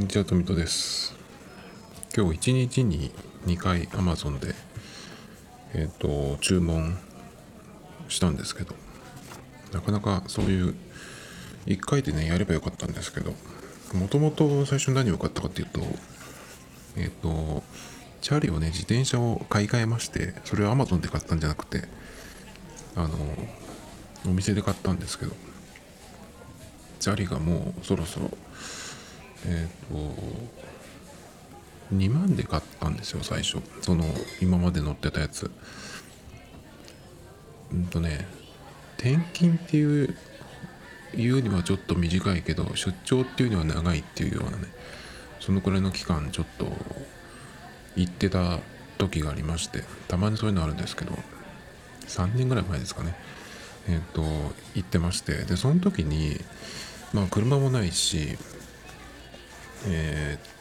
にちは、とみとです。今日1日に2回 Amazon で、えっ、と、注文したんですけど、なかなかそういう、1回でね、やればよかったんですけど、もともと最初に何を買ったかっていうと、えっ、と、チャリをね、自転車を買い替えまして、それを Amazon で買ったんじゃなくて、あの、お店で買ったんですけど、チャリがもうそろそろえっ、と2万で買ったんですよ最初。その今まで乗ってたやつ。うんとね転勤っていう言うにはちょっと短いけど出張っていうには長いっていうようなねそのくらいの期間ちょっと行ってた時がありましてたまにそういうのあるんですけど3年ぐらい前ですかね。えっ、と行ってまして。でその時にまあ車もないしえー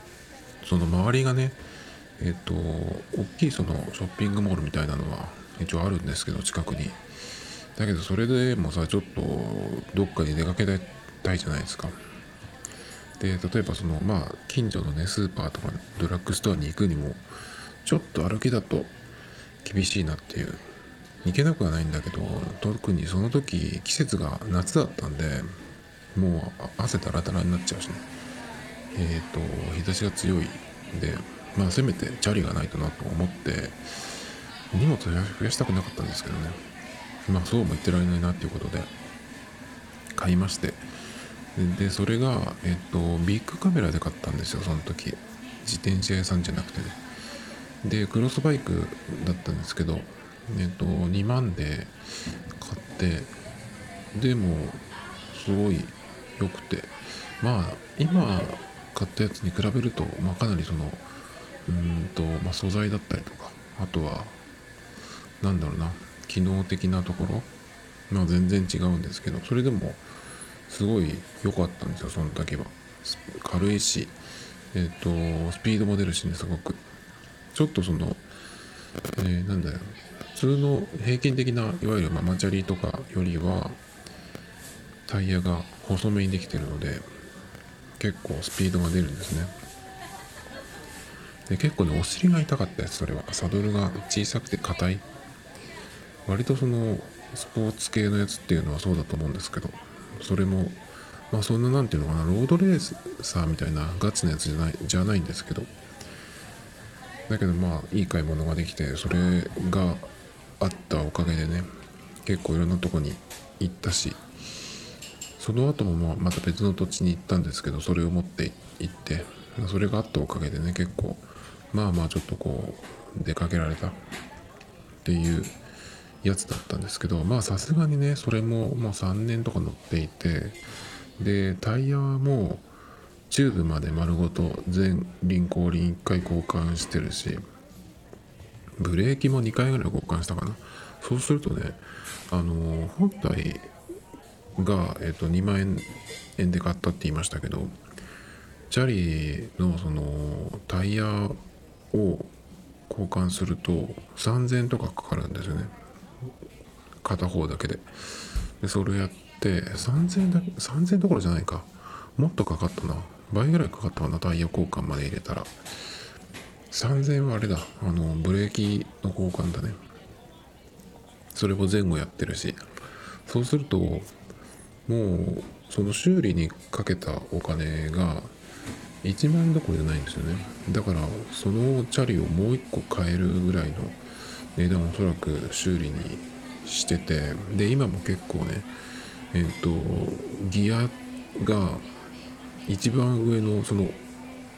その周りがねえっ、と大きいそのショッピングモールみたいなのは一応あるんですけど近くに。だけどそれでもさちょっとどっかに出かけたいじゃないですか。で例えばそのまあ近所のねスーパーとかドラッグストアに行くにもちょっと歩きだと厳しいなっていう。行けなくはないんだけど特にその時季節が夏だったんでもう汗だらだらになっちゃうしね。えっ、と日差しが強いんでまあせめてチャリがないとなと思って荷物を増やしたくなかったんですけどね。まあそうも言ってられないなっていうことで買いまして。でそれがえっ、とビッグカメラで買ったんですよその時。自転車屋さんじゃなくてね。でクロスバイクだったんですけどえっ、と2万で買ってでもすごい良くて。まあ今買ったやつに比べると、まあ、かなりそのうんと、まあ、素材だったりとかあとはなんだろうな機能的なところまあ全然違うんですけどそれでもすごい良かったんですよその時は。軽いしえっ、とスピードも出るしねすごく。ちょっとその、えーなんだよ。普通の平均的ないわゆるママチャリとかよりはタイヤが細めにできてるので結構スピードが出るんですね。で結構ねお尻が痛かったやつそれは。サドルが小さくて硬い。割とそのスポーツ系のやつっていうのはそうだと思うんですけどそれもまあそんななんていうのかなロードレーサーみたいなガチなやつじゃないじゃないんですけど。だけどまあいい買い物ができてそれがあったおかげでね結構いろんなとこに行ったしその後もまあまた別の土地に行ったんですけどそれを持って行ってそれがあったおかげでね結構まあまあちょっとこう出かけられたっていうやつだったんですけどまあさすがにねそれももう3年とか乗っていてでタイヤはもうチューブまで丸ごと全輪後輪1回交換してるしブレーキも2回ぐらい交換したかな。そうするとねあの本体が、えっと2万円円で買ったって言いましたけどチャリのそのタイヤを交換すると3000とかかかるんですよね。片方だけで。でそれやって3000円だ3000どころじゃないか。もっとかかったな。倍ぐらいかかったかなタイヤ交換まで入れたら。3000はあれだ。あのブレーキの交換だね。それを前後やってるし。そうするともうその修理にかけたお金が1万円どころじゃないんですよね。だからそのチャリをもう一個買えるぐらいの値段をおそらく修理にしててで今も結構ねえっ、とギアが一番上のその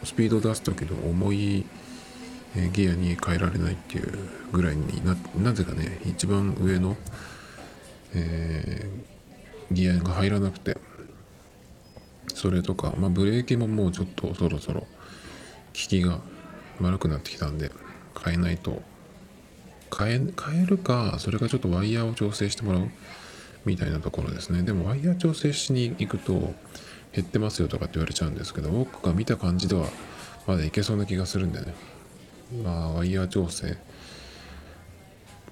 スピード出す時の重いギアに変えられないっていうぐらいにななぜかね一番上の、えーギアが入らなくて。それとか、まあ、ブレーキももうちょっとそろそろ効きが悪くなってきたんで変えないと。変え変えるかそれかちょっとワイヤーを調整してもらうみたいなところですね。でもワイヤー調整しに行くと減ってますよとかって言われちゃうんですけど僕が見た感じではまだいけそうな気がするんでね。まあワイヤー調整っ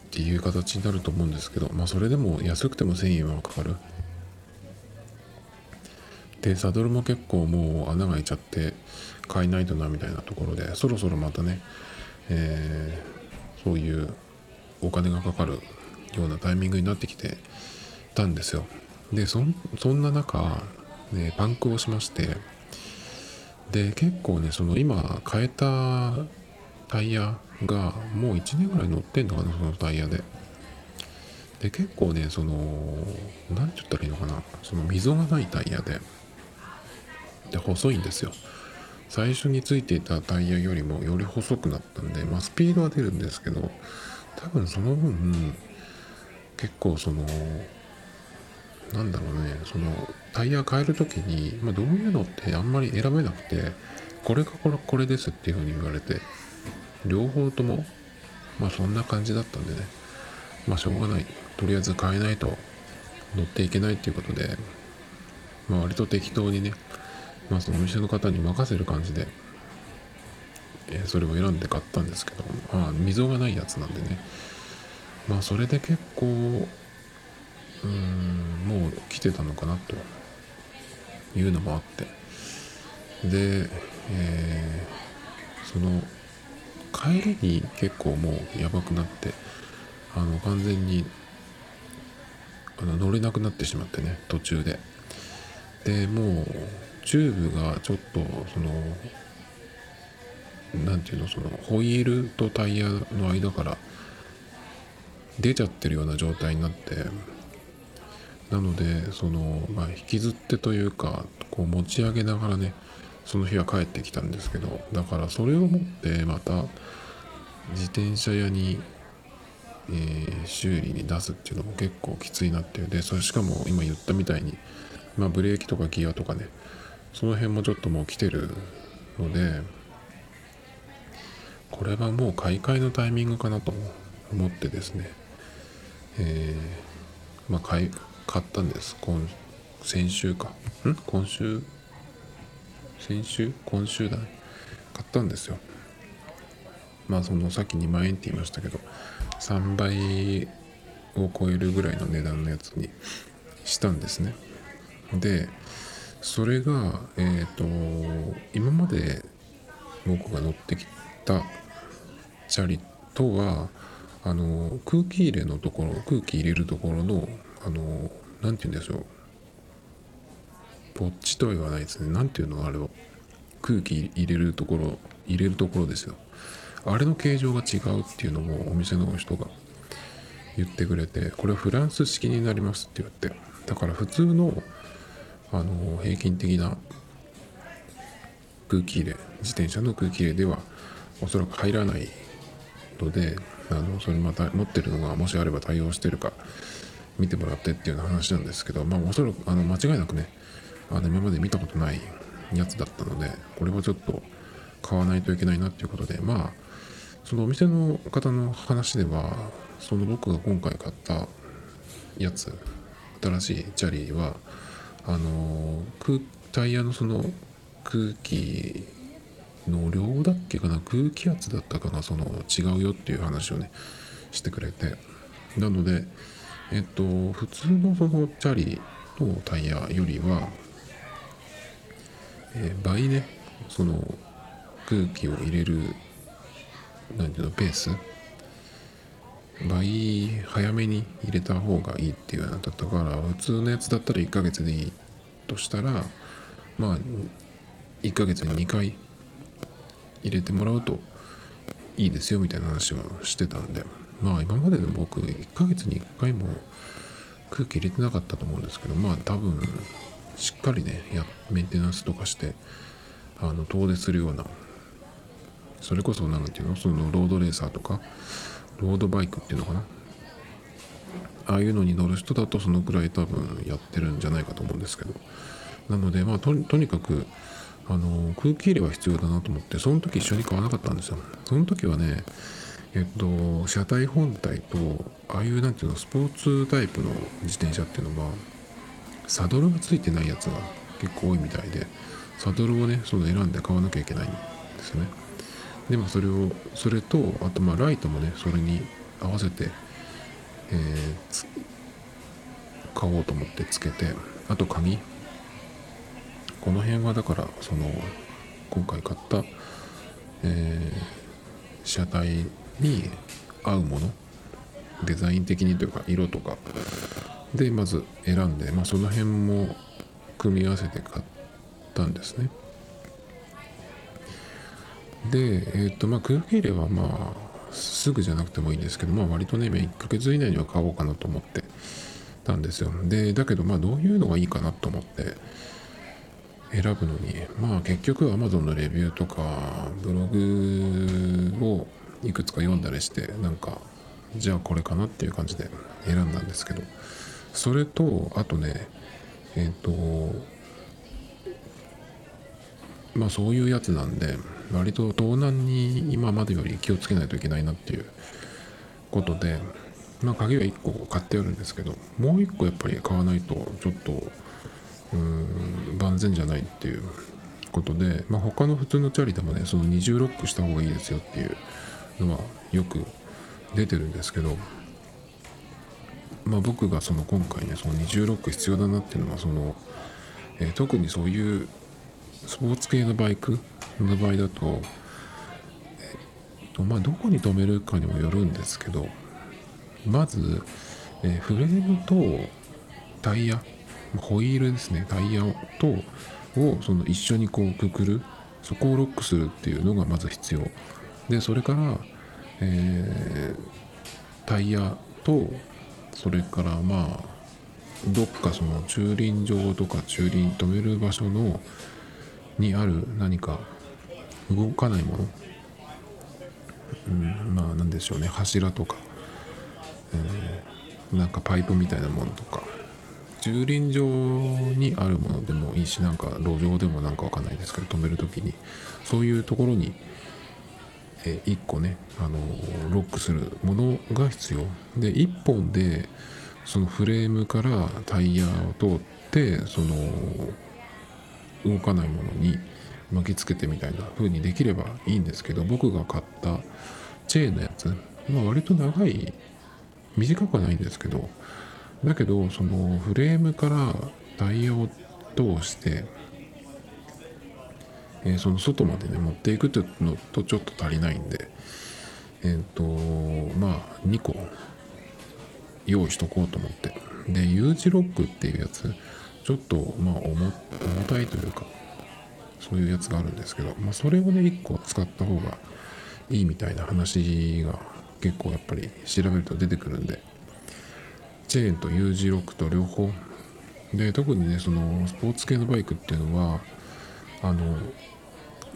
ていう形になると思うんですけどまあそれでも安くても1000円はかかる。でサドルも結構もう穴が開いちゃって変えないとなみたいなところでそろそろまたね、えー、そういうお金がかかるようなタイミングになってきてたんですよ。でそんな中、ね、パンクをしましてで結構ねその今変えたタイヤがもう1年ぐらい乗ってんのかなそのタイヤで。で結構ねその何て言ったらいいのかなその溝がないタイヤで。で細いんですよ。最初についていたタイヤよりもより細くなったんで、まあ、スピードは出るんですけど多分その分結構そのなんだろうねそのタイヤ変える時に、まあ、どういうのってあんまり選べなくてこれかこれこれですっていうふうに言われて両方ともまあそんな感じだったんでね。まあしょうがない。とりあえず変えないと乗っていけないっていうことで、まあ、割と適当にね、まあ、そのお店の方に任せる感じで、えー、それを選んで買ったんですけど、まあ、溝がないやつなんでね。まあそれで結構うんもう来てたのかなというのもあって。で、えー、その帰りに結構もうやばくなってあの完全にあの乗れなくなってしまってね途中で。でもうチューブがちょっとその何ていうのそのホイールとタイヤの間から出ちゃってるような状態になってなのでその、まあ、引きずってというかこう持ち上げながらねその日は帰ってきたんですけどだからそれを持ってまた自転車屋に、えー、修理に出すっていうのも結構きついなっていう。でそれしかも今言ったみたいに、まあ、ブレーキとかギアとかねその辺もちょっともう来てるのでこれはもう買い替えのタイミングかなと思ってですね。えー、まあ買い買ったんです。今先週か。ん？今週？先週？今週だ買ったんですよ。まあそのさっき2万円って言いましたけど3倍を超えるぐらいの値段のやつにしたんですね。でそれがえっ、ー、と今まで僕が乗ってきたチャリとはあの空気入れのところ空気入れるところのあの何て言うんでしょう。ぼっちとは言わないですね。何ていうのあれは。空気入れるところ入れるところですよ。あれの形状が違うっていうのもお店の人が言ってくれてこれはフランス式になりますって言って。だから普通のあの平均的な空気入れ自転車の空気入れではおそらく入らないのであのそれまた持ってるのがもしあれば対応してるか見てもらってっていうような話なんですけど、まあ、おそらくあの間違いなくねあの今まで見たことないやつだったのでこれはちょっと買わないといけないなっていうことでまあそのお店の方の話ではその僕が今回買ったやつ新しいチャリはあの空タイヤのその空気の量だっけかな空気圧だったかなその違うよっていう話をねしてくれて。なのでえっと普通のそのチャリのタイヤよりは、えー、倍ねその空気を入れる何ていうのペース倍早めに入れた方がいいっていうのだったから普通のやつだったら1ヶ月でいいとしたらまあ1ヶ月に2回入れてもらうといいですよみたいな話をしてたんでまあ今までで僕1ヶ月に1回も空気入れてなかったと思うんですけどまあ多分しっかりねやメンテナンスとかしてあの遠出するようなそれこそ何ていうのそのロードレーサーとかロードバイクっていうのかな？ああいうのに乗る人だとそのくらい多分やってるんじゃないかと思うんですけど。なのでまあとにかくあの空気入れは必要だなと思ってその時一緒に買わなかったんですよ。その時はねえっと車体本体とああいうなんていうのスポーツタイプの自転車っていうのはサドルがついてないやつが結構多いみたいでサドルをねその選んで買わなきゃいけないんですよね。でもそれをそれとあとまあライトもねそれに合わせて、えー、買おうと思ってつけてあと鍵。この辺はだからその今回買った、えー、車体に合うもの。デザイン的にというか色とか。でまず選んで、まあ、その辺も組み合わせて買ったんですね。でえっ、ー、とまあ空気入れはまあすぐじゃなくてもいいんですけどまあ割とね1ヶ月以内には買おうかなと思ってたんですよ。でだけどまあどういうのがいいかなと思って選ぶのにまあ結局 Amazon のレビューとかブログをいくつか読んだりしてなんかじゃあこれかなっていう感じで選んだんですけどそれとあとねえっ、ー、とまあそういうやつなんで割と盗難に今までより気をつけないといけないなっていうことでまあ鍵は1個買ってあるんですけどもう1個やっぱり買わないとちょっとうん万全じゃないっていうことで、まあ、他の普通のチャリでもねその二重ロックした方がいいですよっていうのはよく出てるんですけど、まあ、僕がその今回ねその二重ロック必要だなっていうのはその、えー、特にそういうスポーツ系のバイクの場合だと、えっとまあ、どこに止めるかにもよるんですけどまず、え、フレームとタイヤホイールですねタイヤとをその一緒にこうくくるそこをロックするっていうのがまず必要。でそれから、えー、タイヤとそれからまあどっかその駐輪場とか駐輪止める場所のにある何か動かないもの、うん、まあ何でしょうね。柱とか、えー、なんかパイプみたいなものとか。駐輪場にあるものでもいいしなんか路上でもなんかわかんないですけど止める時に。そういうところに、え1個ねあのロックするものが必要。で1本でそのフレームからタイヤを通ってその動かないものに巻きつけてみたいな風にできればいいんですけど僕が買ったチェーンのやつ、まあ、割と長い短くはないんですけどだけどそのフレームからタイヤを通して、えー、その外までね持っていくっていうのとちょっと足りないんでえっ、ー、とまあ2個用意しとこうと思って。で U 字ロックっていうやつちょっとまあ重たいというかそういうやつがあるんですけど、まあ、それをね1個使った方がいいみたいな話が結構やっぱり調べると出てくるんでチェーンと U 字ロックと両方。で特にねそのスポーツ系のバイクっていうのはあの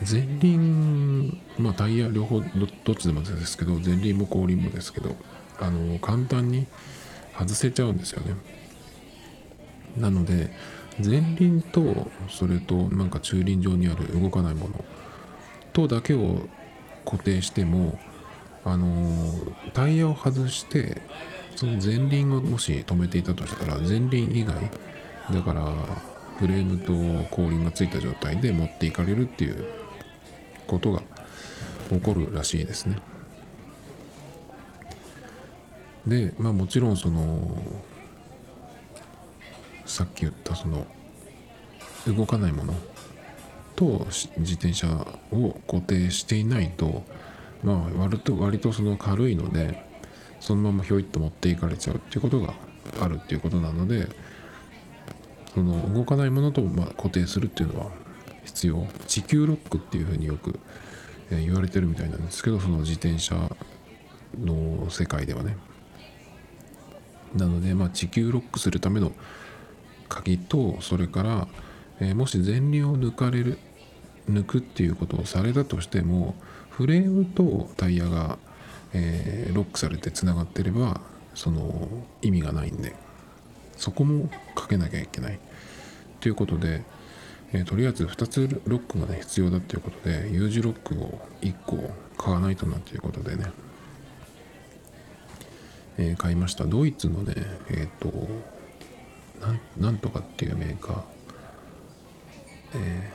前輪まあタイヤ両方どっちでもですけど前輪も後輪もですけどあの簡単に外せちゃうんですよね。なので前輪とそれとなんか駐輪場にある動かないものとだけを固定してもあのタイヤを外してその前輪をもし止めていたとしたら前輪以外だからフレームと後輪がついた状態で持っていかれるっていうことが起こるらしいですね。でまあもちろんそのさっき言ったその動かないものと自転車を固定していないとまあ割と割とその軽いのでそのままひょいっと持っていかれちゃうっていうことがあるっていうことなのでその動かないものとま固定するっていうのは必要。地球ロックっていうふうによく言われてるみたいなんですけどその自転車の世界ではね。なのでまあ地球ロックするための鍵とそれから、え、もし前輪を抜かれる抜くっていうことをされたとしてもフレームとタイヤがえ、ロックされてつながってればその意味がないんでそこもかけなきゃいけない。ということで、え、とりあえず2つロックがね必要だっていうことで U 字ロックを1個買わないとなということでね、え、買いました。ドイツのねえっ、となんとかっていうメーカーえ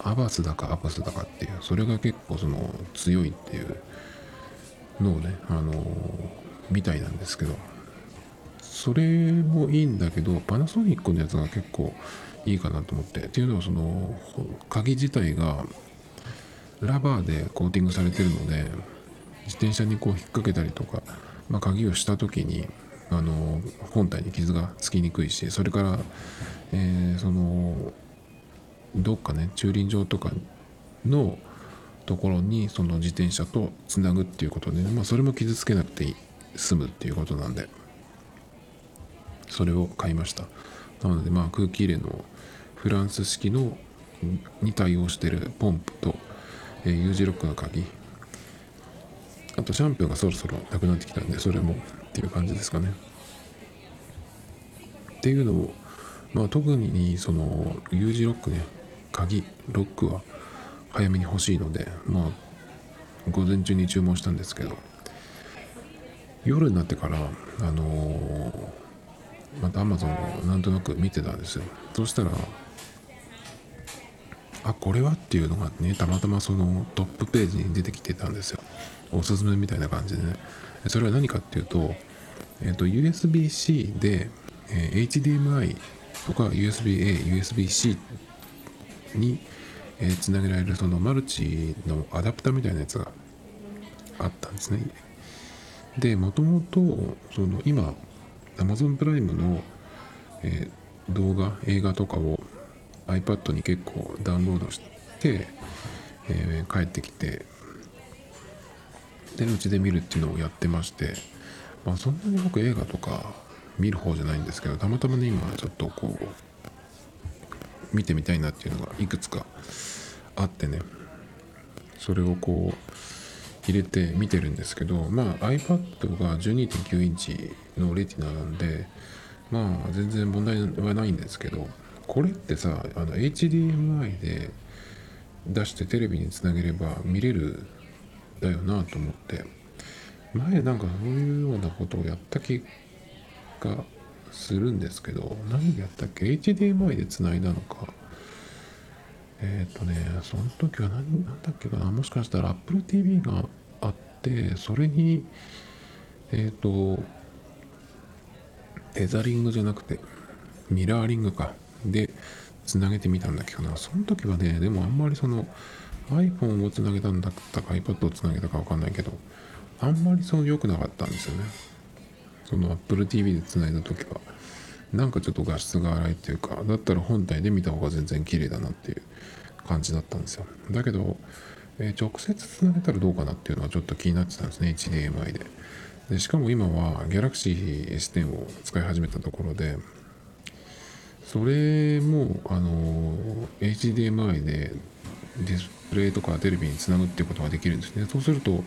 ー、アバスだかアバスだかっていうそれが結構その強いっていうのをね、あのー、みたいなんですけど、それもいいんだけど、パナソニックのやつが結構いいかなと思って。っていうのは、その、鍵自体が、ラバーでコーティングされてるので自転車にこう引っ掛けたりとか、まあ、鍵をした時にあの本体に傷がつきにくいしそれから、えー、そのどっかね駐輪場とかのところにその自転車とつなぐっていうことで、まあ、それも傷つけなくて済むっていうことなんでそれを買いました。なのでまあ空気入れのフランス式のに対応してるポンプと、えー、U 字ロックの鍵あとシャンプーがそろそろなくなってきたんでそれもっていう感じですかね。っていうのをまあ特にその U 字ロックね。鍵ロックは早めに欲しいのでまあ午前中に注文したんですけど夜になってからあのー、また Amazon をなんとなく見てたんですよ。そしたらあこれはっていうのがねたまたまそのトップページに出てきてたんですよ。おすすめみたいな感じでね。それは何かっていうと,、えーと、USB-C で、えー、HDMI とか USB-A、USB-C に、えー、つなげられるそのマルチのアダプターみたいなやつがあったんですね。でもともとその今 Amazon プライムの、えー、動画映画とかを iPad に結構ダウンロードして、えー、帰ってきてでうちで見るっていうのをやってましてまあそんなに僕映画とか見る方じゃないんですけどたまたまね今ちょっとこう見てみたいなっていうのがいくつかあってねそれをこう入れて見てるんですけどまあ iPad が12.9インチのレティナなんでまあ全然問題はないんですけどこれってさあの HDMI で出してテレビにつなげれば見れるだよなと思って。前なんかそういうようなことをやった気がするんですけど何やったっけ？HDMI でつないだのか。えっ、ー、とねその時は何なんだっけかな？もしかしたら Apple TV があってそれにえっ、ー、とテザリングじゃなくてミラーリングか。でつなげてみたんだけどな。その時はねでもあんまりその iPhone をつなげたんだったか iPad をつなげたか分かんないけどあんまりその良くなかったんですよね。その Apple TV でつないだ時は。なんかちょっと画質が荒いっていうかだったら本体で見た方が全然綺麗だなっていう感じだったんですよ。だけど、えー、直接つなげたらどうかなっていうのはちょっと気になってたんですね HDMI で。でしかも今は Galaxy S10 を使い始めたところでそれもあの HDMI でディスプレイとかテレビにつなぐっていうことができるんですね。そうすると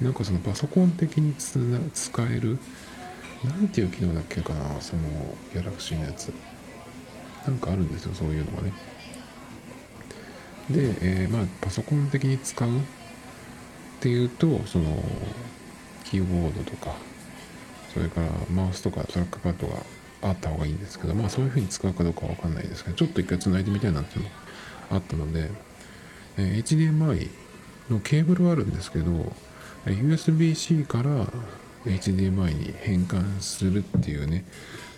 なんかそのパソコン的につな使えるなんていう機能だっけかなそのギャラクシーのやつ。なんかあるんですよそういうのがね。で、えー、まあパソコン的に使うっていうとそのキーボードとかそれからマウスとかトラックパッドがあった方がいいんですけどまあそういうふうに使うかどうかわかんないですけどちょっと一回繋いでみたいなっていうのがあったのでえ HDMI のケーブルはあるんですけど USB-C から HDMI に変換するっていうね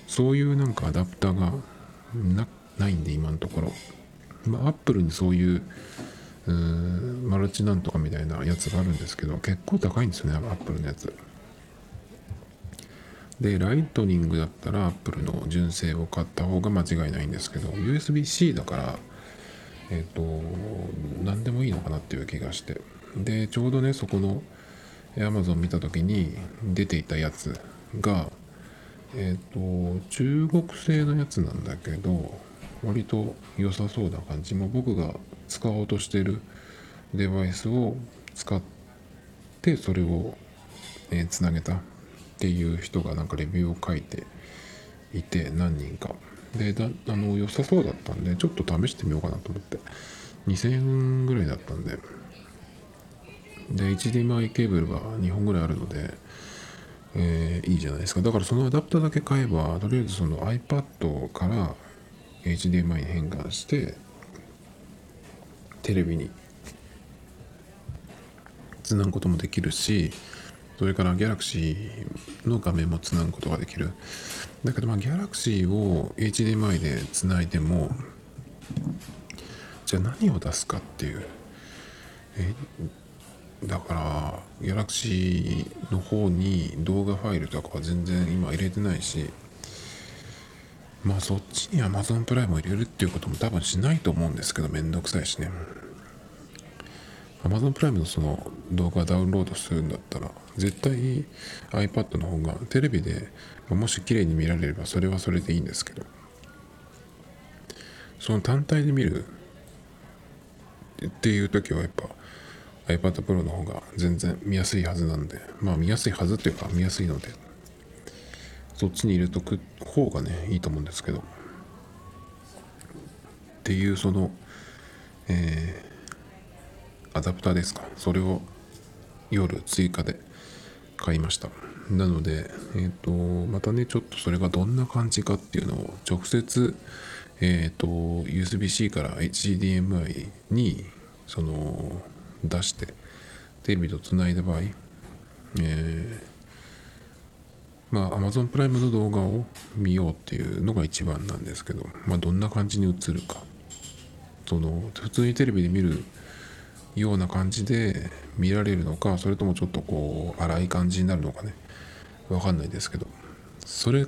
そういうなんかアダプターがないんで今のところ。まあ Apple にそういうマルチなんとかみたいなやつがあるんですけど結構高いんですよね Apple のやつ。でライトニングだったら Apple の純正を買った方が間違いないんですけど USB-C だからえっ、ー、と何でもいいのかなっていう気がして。でちょうどねそこの Amazon 見た時に出ていたやつがえっ、ー、と中国製のやつなんだけど割と良さそうな感じ。も僕が使おうとしてるデバイスを使ってそれをえー、つなげたっていう人がなんかレビューを書いていて何人か。でだあの良さそうだったんでちょっと試してみようかなと思って。2000円ぐらいだったんで。で HDMI ケーブルが2本ぐらいあるので、えー、いいじゃないですか。だからそのアダプターだけ買えばとりあえずその iPad から HDMI に変換してテレビにつなぐこともできるしそれから Galaxy の画面もつなぐことができる。だけどまあ Galaxy を HDMI でつないでもじゃあ何を出すかっていう。えだからギャラクシーの方に動画ファイルとかは全然今入れてないしまあそっちに Amazon プライムを入れるっていうことも多分しないと思うんですけどめんどくさいしね。Amazon プライムのその動画ダウンロードするんだったら絶対 iPad の方がテレビでもし綺麗に見られればそれはそれでいいんですけどその単体で見るっていう時はやっぱ iPad Pro の方が全然見やすいはずなんでまあ見やすいはずっていうか見やすいのでそっちに入れとく方がねいいと思うんですけどっていうそのえー、アダプターですか。それを夜追加で買いました。なのでえっ、ー、とまたねちょっとそれがどんな感じかっていうのを直接えっ、ー、と USB-C から HDMI にその出してテレビとつないだ場合、えー、まあ Amazon プライムの動画を見ようっていうのが一番なんですけど、まあ、どんな感じに映るか。その普通にテレビで見るような感じで見られるのかそれともちょっとこう荒い感じになるのかね。わかんないですけど。それ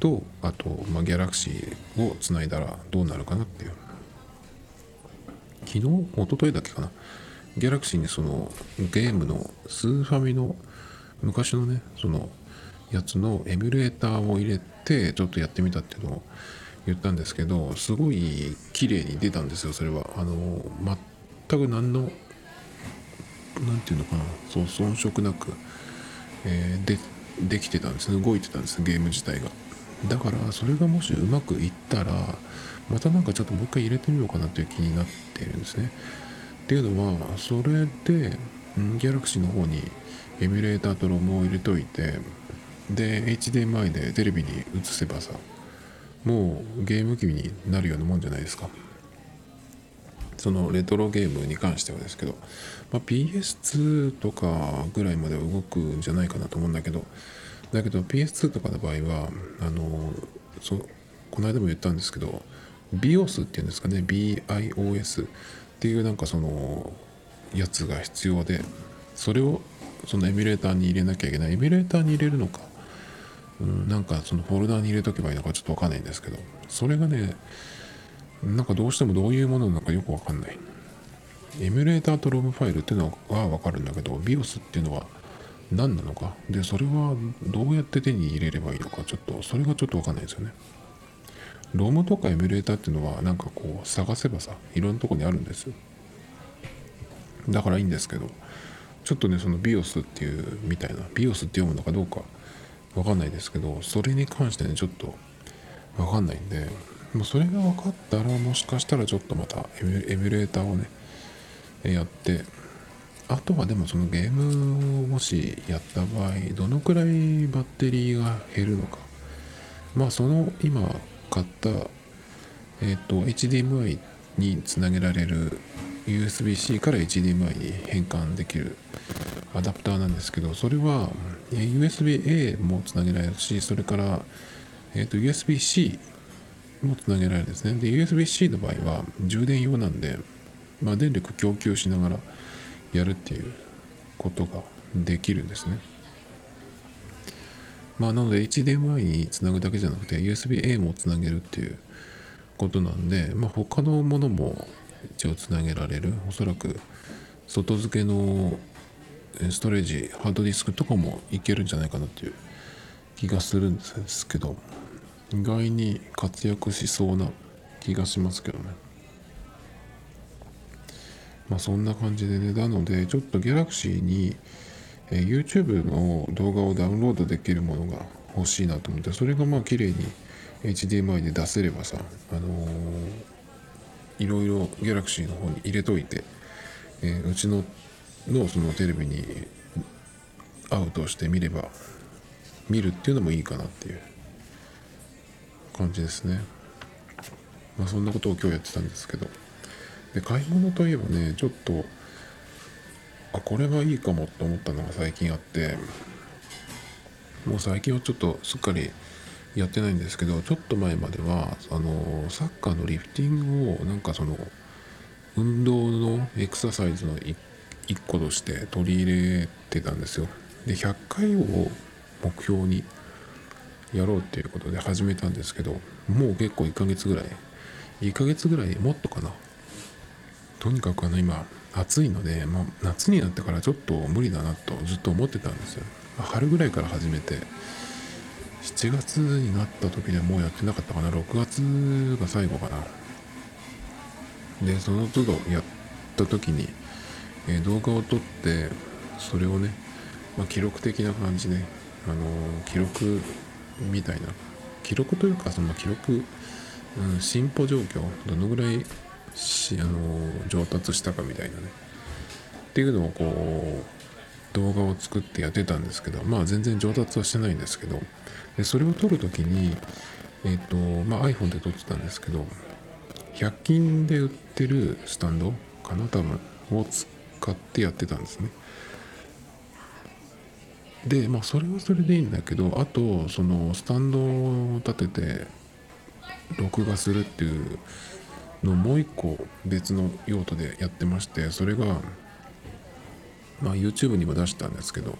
とあと、まあ、ギャラクシーをつないだらどうなるかなっていう。昨日一昨日だっけかな。ギャラクシーにそのゲームのスーファミの昔のねそのやつのエミュレーターを入れてちょっとやってみたっていうのを言ったんですけどすごい綺麗に出たんですよそれは。あのく何の何て言うのかな。そう遜色なく、えー、でできてたんですね。動いてたんですゲーム自体が。だからそれがもしうまくいったらまたなんかちょっともう一回入れてみようかなという気になってるんですね。っていうのはそれで、うん、ギャラクシーの方にエミュレーターとロムを入れといてで HDMI でテレビに映せばさもうゲーム機になるようなもんじゃないですか。そのレトロゲームに関してはですけど、まあ、PS2 とかぐらいまでは動くんじゃないかなと思うんだけどだけど PS2 とかの場合はあのそこの間も言ったんですけど BIOS っていうんですかね BIOS っていうなんかそのやつが必要でそれをそのエミュレーターに入れなきゃいけない。エミュレーターに入れるのか、うん、なんかそのフォルダーに入れとけばいいのかちょっとわかんないんですけどそれがねなんかどうしてもどういうものなのかよくわかんない。エミュレーターとロムファイルっていうのはわかるんだけど BIOS っていうのは何なのか？でそれはどうやって手に入れればいいのか？ちょっとそれがちょっとわかんないですよね。ロムとかエミュレーターっていうのはなんかこう探せばさいろんなとこにあるんですよ。だからいいんですけどちょっとねその BIOS っていうみたいな BIOS って読むのかどうかわかんないですけどそれに関してねちょっとわかんないんでもうそれが分かったらもしかしたらちょっとまたエミュレーターをねやってあとはでもそのゲームをもしやった場合どのくらいバッテリーが減るのか。まあその今買ったえっ、ー、と HDMI につなげられる USB-C から HDMI に変換できるアダプターなんですけどそれは USB-A もつなげられるしそれから、えーと、USB-C もつなげられるんですね。で USB-C の場合は充電用なんで、まあ、電力供給しながらやるっていうことができるんですね。まあなので HDMI につなぐだけじゃなくて USB-A もつなげるっていうことなんで、まあ、他のものも一応つなげられる。おそらく外付けのストレージハードディスクとかもいけるんじゃないかなっていう気がするんですけど意外に活躍しそうな気がしますけどね。まあそんな感じでね。なのでちょっと Galaxy に、え YouTube の動画をダウンロードできるものが欲しいなと思ってそれがまあ綺麗に HDMI で出せればさあのーいろいろギャラクシーの方に入れといて、えー、うちののそのテレビにアウトして見れば見るっていうのもいいかなっていう。感じですね。まあそんなことを今日やってたんですけど。で買い物といえばねちょっとあこれはいいかもって思ったのが最近あって。もう最近はちょっとすっかりやってないんですけどちょっと前まではあのサッカーのリフティングをなんかその運動のエクササイズの一個として取り入れてたんですよ。で100回を目標にやろうっていうことで始めたんですけどもう結構1ヶ月ぐらい1ヶ月ぐらいもっとかな。とにかくあの今暑いので、まあ、夏になってからちょっと無理だなとずっと思ってたんですよ、まあ、春ぐらいから始めて7月になった時にはもうやってなかったかな。6月が最後かな。でその都度やった時に、えー、動画を撮ってそれをね、まあ、記録的な感じで、あのー、記録みたいな記録というかその記録、うん、進歩状況どのぐらいし、あの、上達したかみたいなね。っていうのをこう動画を作ってやってたんですけどまあ全然上達はしてないんですけどでそれを撮る時にえっ、とまあ iPhone で撮ってたんですけど100均で売ってるスタンドかな多分を使ってやってたんですね。でまあそれはそれでいいんだけどあとそのスタンドを立てて録画するっていうのもう一個別の用途でやってましてそれがまあ YouTube にも出したんですけど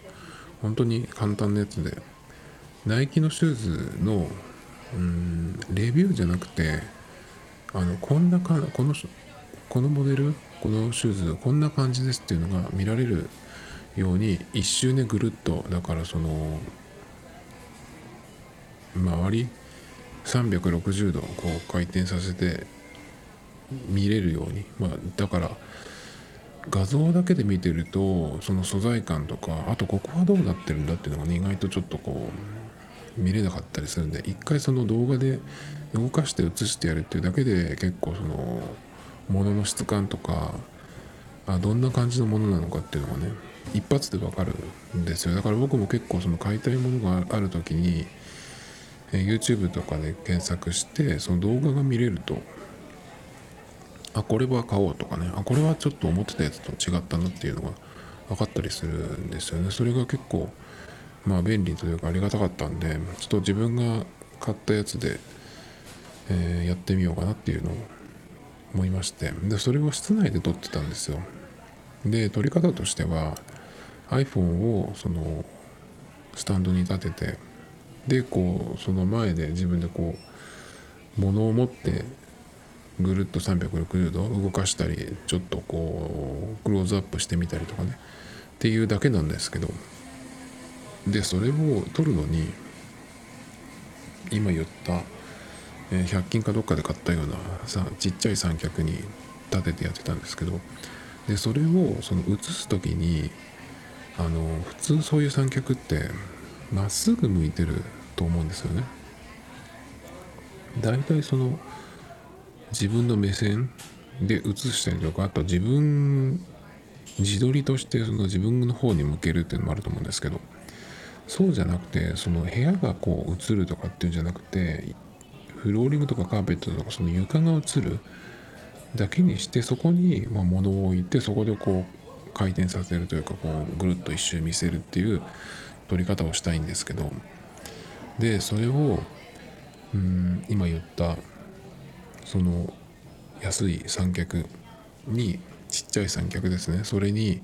本当に簡単なやつでナイキのシューズのうんレビューじゃなくてあのこんなかこのこのモデルこのシューズこんな感じですっていうのが見られるように一周ねぐるっとだからその周り360度こう回転させて見れるように。まあだから画像だけで見てるとその素材感とかあとここはどうなってるんだっていうのが、ね、意外とちょっとこう見れなかったりするんで一回その動画で動かして映してやるっていうだけで結構その物の質感とかあどんな感じのものなのかっていうのがね一発でわかるんですよ。だから僕も結構その買いたいものがある時にえ YouTube とかで検索してその動画が見れるとあこれは買おうとかねあこれはちょっと思ってたやつと違ったなっていうのが分かったりするんですよね。それが結構まあ便利というかありがたかったんでちょっと自分が買ったやつでえー、やってみようかなっていうのを思いまして。でそれを室内で撮ってたんですよ。で撮り方としては iPhone をそのスタンドに立ててでこうその前で自分でこう物を持ってぐるっと360度動かしたりちょっとこうクローズアップしてみたりとかねっていうだけなんですけどでそれを撮るのに今言った100均かどっかで買ったようなさちっちゃい三脚に立ててやってたんですけどでそれをその写す時にあの普通そういう三脚ってまっすぐ向いてると思うんですよね。大体その自分の目線で写したりとかあと自分自撮りとしてその自分の方に向けるっていうのもあると思うんですけどそうじゃなくてその部屋がこう映るとかっていうんじゃなくてフローリングとかカーペットとかその床が映るだけにしてそこに物を置いてそこでこう回転させるというかこうぐるっと一周見せるっていう撮り方をしたいんですけどでそれをうん今言ったその安い三脚にちっちゃい三脚ですね。それに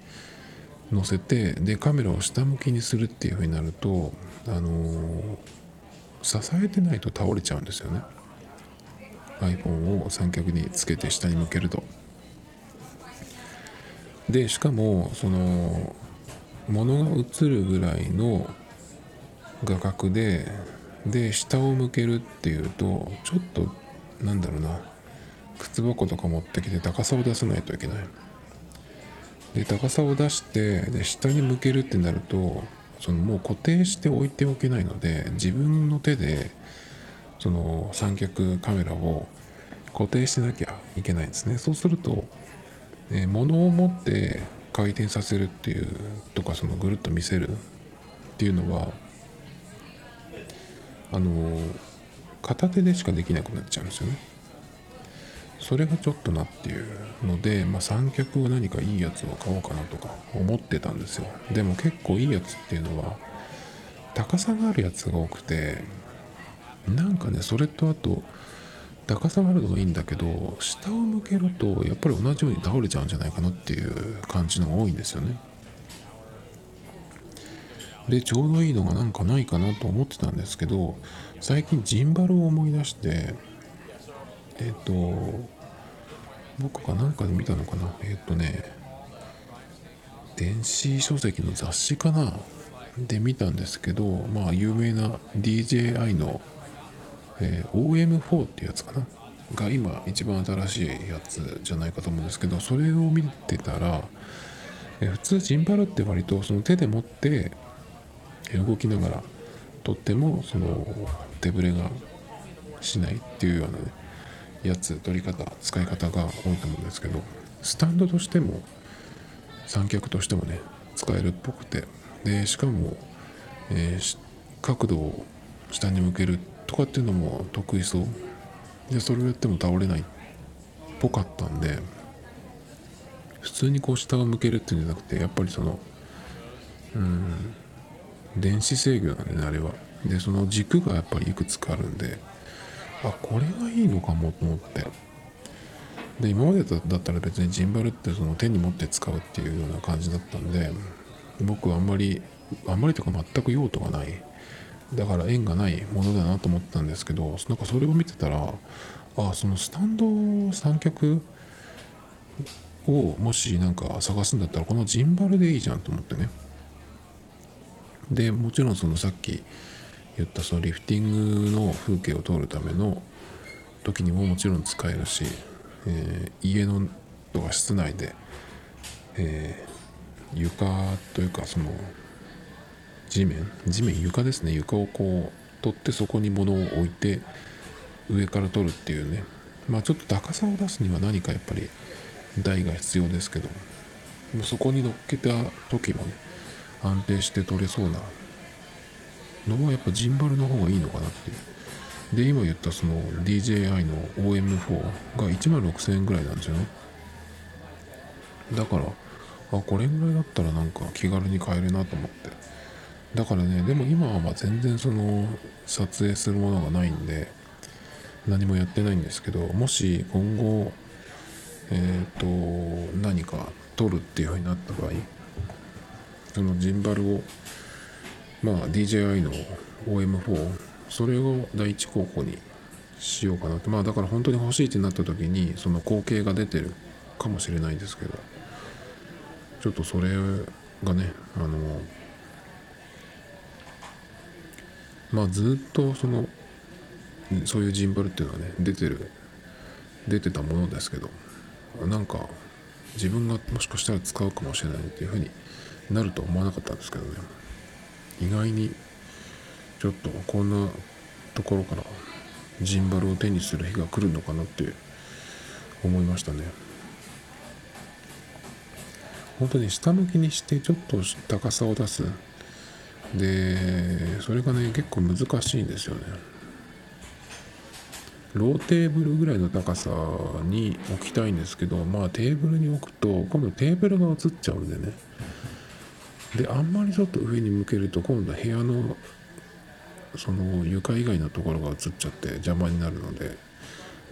乗せてでカメラを下向きにするっていう風になるとあのー支えてないと倒れちゃうんですよね。iPhone を三脚につけて下に向けると。でしかもその物が映るぐらいの画角でで下を向けるっていうとちょっとなんだろうな。靴箱とか持ってきて高さを出さないといけない。で高さを出してで下に向けるってなるとそのもう固定して置いておけないので自分の手でその三脚カメラを固定しなきゃいけないんですね。そうすると、えー、物を持って回転させるっていうとかそのぐるっと見せるっていうのはあの片手でしかできなくなっちゃうんですよね。それがちょっとなっていうので、まあ、三脚は何かいいやつを買おうかなとか思ってたんですよ。でも結構いいやつっていうのは高さがあるやつが多くてなんかねそれとあと高さがあるのがいいんだけど下を向けるとやっぱり同じように倒れちゃうんじゃないかなっていう感じのが多いんですよね。でちょうどいいのがなんかないかなと思ってたんですけど最近ジンバルを思い出してえっ、と僕が何かで見たのかな？えっ、とね電子書籍の雑誌かな？で見たんですけどまあ有名な DJI の、えー OM4 っていうやつかな？が今一番新しいやつじゃないかと思うんですけどそれを見てたら、えー普通ジンバルって割とその手で持って動きながらとってもその手ぶれがしないっていうようなねやつ取り方使い方が多いと思うんですけどスタンドとしても三脚としてもね使えるっぽくて。でしかも、えー角度を下に向けるとかっていうのも得意そう。でそれをやっても倒れないっぽかったんで普通にこう下を向けるっていうんじゃなくてやっぱりそのうん電子制御なんでねあれは。でその軸がやっぱりいくつかあるんであこれがいいのかもと思って。で今までだったら別にジンバルってその手に持って使うっていうような感じだったんで僕はあんまりあんまりとか全く用途がないだから縁がないものだなと思ったんですけどなんかそれを見てたらあそのスタンド三脚をもしなんか探すんだったらこのジンバルでいいじゃんと思ってね。でもちろんそのさっき言ったそのリフティングの風景を通るための時にももちろん使えるし、えー家のとか室内で、えー床というかその地面地面床ですね。床をこう取ってそこに物を置いて上から取るっていうね。まあちょっと高さを出すには何かやっぱり台が必要ですけど。もそこに乗っけた時もね安定して取れそうなのはやっぱジンバルの方がいいのかなっていう。で今言ったその DJI の OM4 が1万6000円ぐらいなんですよね。だからあこれぐらいだったらなんか気軽に買えるなと思って。だからねでも今はま全然その撮影するものがないんで何もやってないんですけどもし今後えっ、と何か撮るっていう風になった場合そのジンバルをまあ DJI の OM4 それを第一候補にしようかなって。まあだから本当に欲しいってなった時にその光景が出てるかもしれないですけどちょっとそれがねあのまあずっとそのそういうジンバルっていうのはね出てる出てたものですけどなんか自分がもしかしたら使うかもしれないっていうふうになると思わなかったんですけどね。意外にちょっとこんなところからジンバルを手にする日が来るのかなって思いましたね。本当に下向きにしてちょっと高さを出すでそれがね結構難しいんですよね。ローテーブルぐらいの高さに置きたいんですけどまあテーブルに置くと今度テーブルが映っちゃうんでね。であんまりちょっと上に向けると今度部屋のその床以外のところが映っちゃって邪魔になるので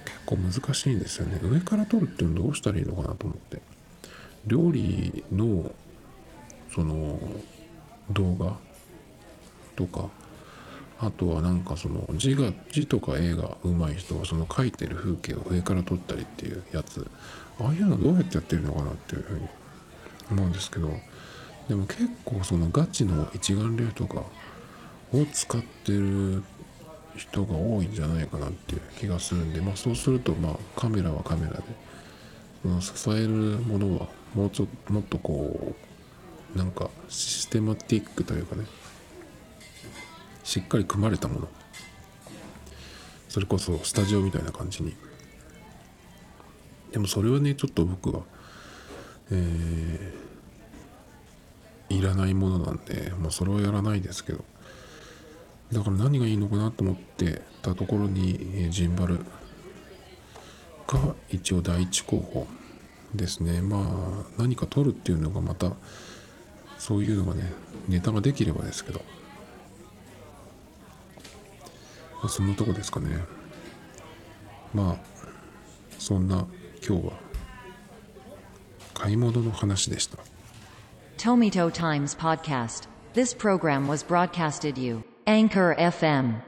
結構難しいんですよね。上から撮るっていうのどうしたらいいのかなと思って。料理のその動画とかあとはなんかその字が字とか絵が上手い人はその描いてる風景を上から撮ったりっていうやつ。ああいうのどうやってやってるのかなっていうふうに思うんですけどでも結構そのガチの一眼レフとかを使ってる人が多いんじゃないかなっていう気がするんでまあそうするとまあカメラはカメラでその支えるものはもうちょっともっとこうなんかシステマティックというかねしっかり組まれたもの。それこそスタジオみたいな感じに。でもそれはねちょっと僕はえーいらないものなんでもうそれはやらないですけど。だから何がいいのかなと思ってたところにジンバルが一応第一候補ですね。まあ何か撮るっていうのがまたそういうのがねネタができればですけど。まあそんなとこですかねまあそんな今日は買い物の話でした Tomito Times Podcast. This program was broadcasted you. Anchor FM.